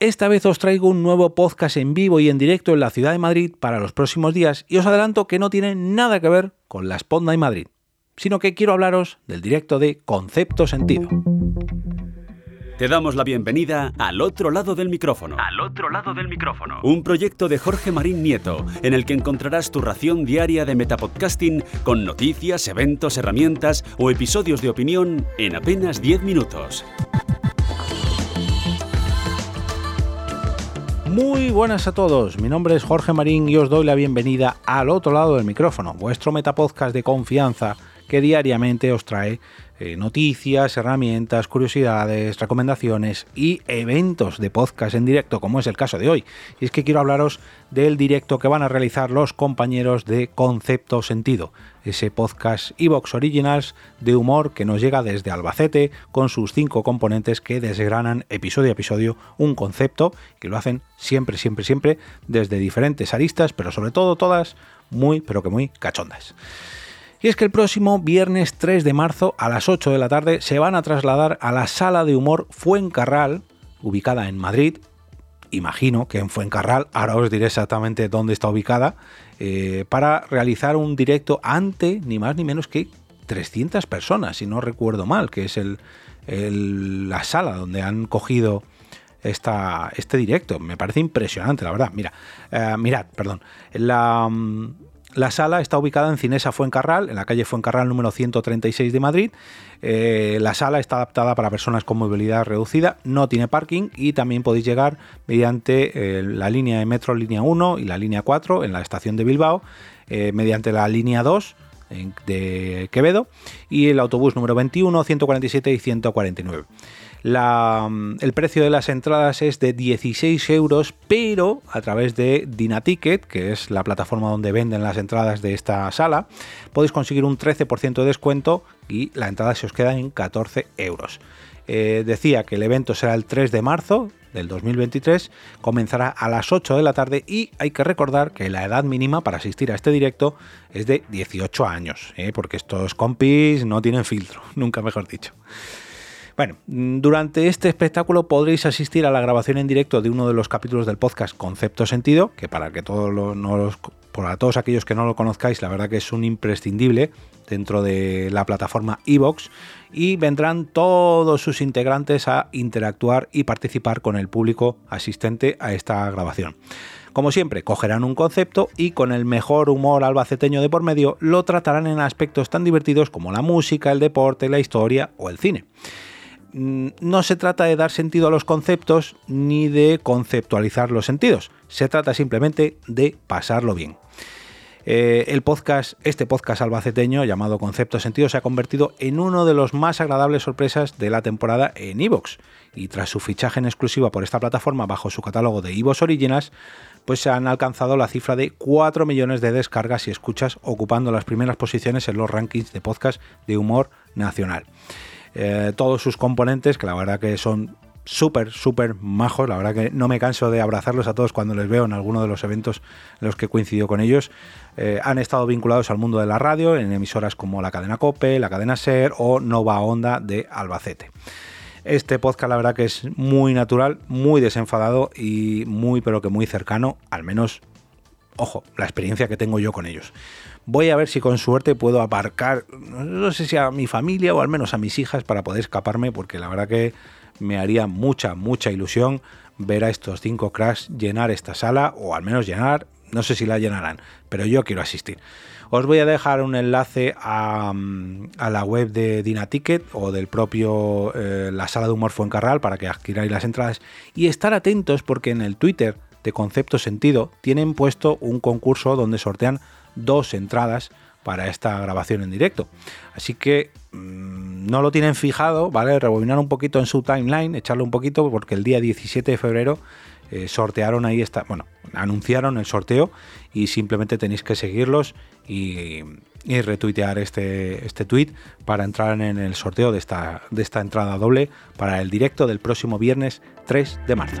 Esta vez os traigo un nuevo podcast en vivo y en directo en la ciudad de Madrid para los próximos días y os adelanto que no tiene nada que ver con la Sponda en Madrid, sino que quiero hablaros del directo de Concepto Sentido. Te damos la bienvenida al otro lado del micrófono. Al otro lado del micrófono. Un proyecto de Jorge Marín Nieto, en el que encontrarás tu ración diaria de metapodcasting con noticias, eventos, herramientas o episodios de opinión en apenas 10 minutos. Muy buenas a todos, mi nombre es Jorge Marín y os doy la bienvenida al otro lado del micrófono, vuestro metapodcast de confianza que diariamente os trae eh, noticias, herramientas, curiosidades, recomendaciones y eventos de podcast en directo, como es el caso de hoy. Y es que quiero hablaros del directo que van a realizar los compañeros de Concepto Sentido, ese podcast Evox Originals de humor que nos llega desde Albacete con sus cinco componentes que desgranan episodio a episodio un concepto que lo hacen siempre, siempre, siempre desde diferentes aristas, pero sobre todo todas muy, pero que muy cachondas. Y es que el próximo viernes 3 de marzo a las 8 de la tarde se van a trasladar a la sala de humor Fuencarral, ubicada en Madrid. Imagino que en Fuencarral, ahora os diré exactamente dónde está ubicada, eh, para realizar un directo ante ni más ni menos que 300 personas, si no recuerdo mal, que es el, la sala donde han cogido esta, este directo. Me parece impresionante, la verdad. Mira, eh, mirad, perdón. La, mm, la sala está ubicada en Cinesa Fuencarral, en la calle Fuencarral número 136 de Madrid. Eh, la sala está adaptada para personas con movilidad reducida, no tiene parking y también podéis llegar mediante eh, la línea de metro línea 1 y la línea 4 en la estación de Bilbao, eh, mediante la línea 2 de Quevedo y el autobús número 21, 147 y 149. Mm, el precio de las entradas es de 16 euros, pero a través de Dinaticket, que es la plataforma donde venden las entradas de esta sala, podéis conseguir un 13% de descuento y la entrada se os queda en 14 euros. Eh, decía que el evento será el 3 de marzo del 2023, comenzará a las 8 de la tarde y hay que recordar que la edad mínima para asistir a este directo es de 18 años, ¿eh? porque estos compis no tienen filtro, nunca mejor dicho. Bueno, durante este espectáculo podréis asistir a la grabación en directo de uno de los capítulos del podcast Concepto Sentido, que para que todos los, para todos aquellos que no lo conozcáis, la verdad que es un imprescindible dentro de la plataforma Evox y vendrán todos sus integrantes a interactuar y participar con el público asistente a esta grabación. Como siempre, cogerán un concepto y con el mejor humor albaceteño de por medio lo tratarán en aspectos tan divertidos como la música, el deporte, la historia o el cine. Mm, no se trata de dar sentido a los conceptos ni de conceptualizar los sentidos, se trata simplemente de pasarlo bien. Eh, el podcast, este podcast albaceteño llamado Concepto Sentido se ha convertido en uno de los más agradables sorpresas de la temporada en Evox. Y tras su fichaje en exclusiva por esta plataforma bajo su catálogo de Evox Originals, pues se han alcanzado la cifra de 4 millones de descargas y escuchas, ocupando las primeras posiciones en los rankings de podcast de humor nacional. Eh, todos sus componentes, que la verdad que son súper, súper majos. La verdad que no me canso de abrazarlos a todos cuando les veo en alguno de los eventos en los que coincidido con ellos. Eh, han estado vinculados al mundo de la radio en emisoras como la cadena Cope, la cadena Ser o Nova Onda de Albacete. Este podcast la verdad que es muy natural, muy desenfadado y muy pero que muy cercano, al menos, ojo, la experiencia que tengo yo con ellos. Voy a ver si con suerte puedo aparcar, no sé si a mi familia o al menos a mis hijas para poder escaparme, porque la verdad que me haría mucha, mucha ilusión ver a estos cinco cracks llenar esta sala, o al menos llenar, no sé si la llenarán, pero yo quiero asistir. Os voy a dejar un enlace a, la web de Dinaticket o del propio eh, la sala de humor Fuencarral para que adquiráis las entradas y estar atentos porque en el Twitter de Concepto Sentido tienen puesto un concurso donde sortean dos entradas para esta grabación en directo. Así que mm, no lo tienen fijado, ¿vale? Rebobinar un poquito en su timeline, echarlo un poquito, porque el día 17 de febrero eh, sortearon ahí esta, bueno, anunciaron el sorteo y simplemente tenéis que seguirlos y, retuitear este, este tweet para entrar en el sorteo de esta, de esta entrada doble para el directo del próximo viernes 3 de marzo.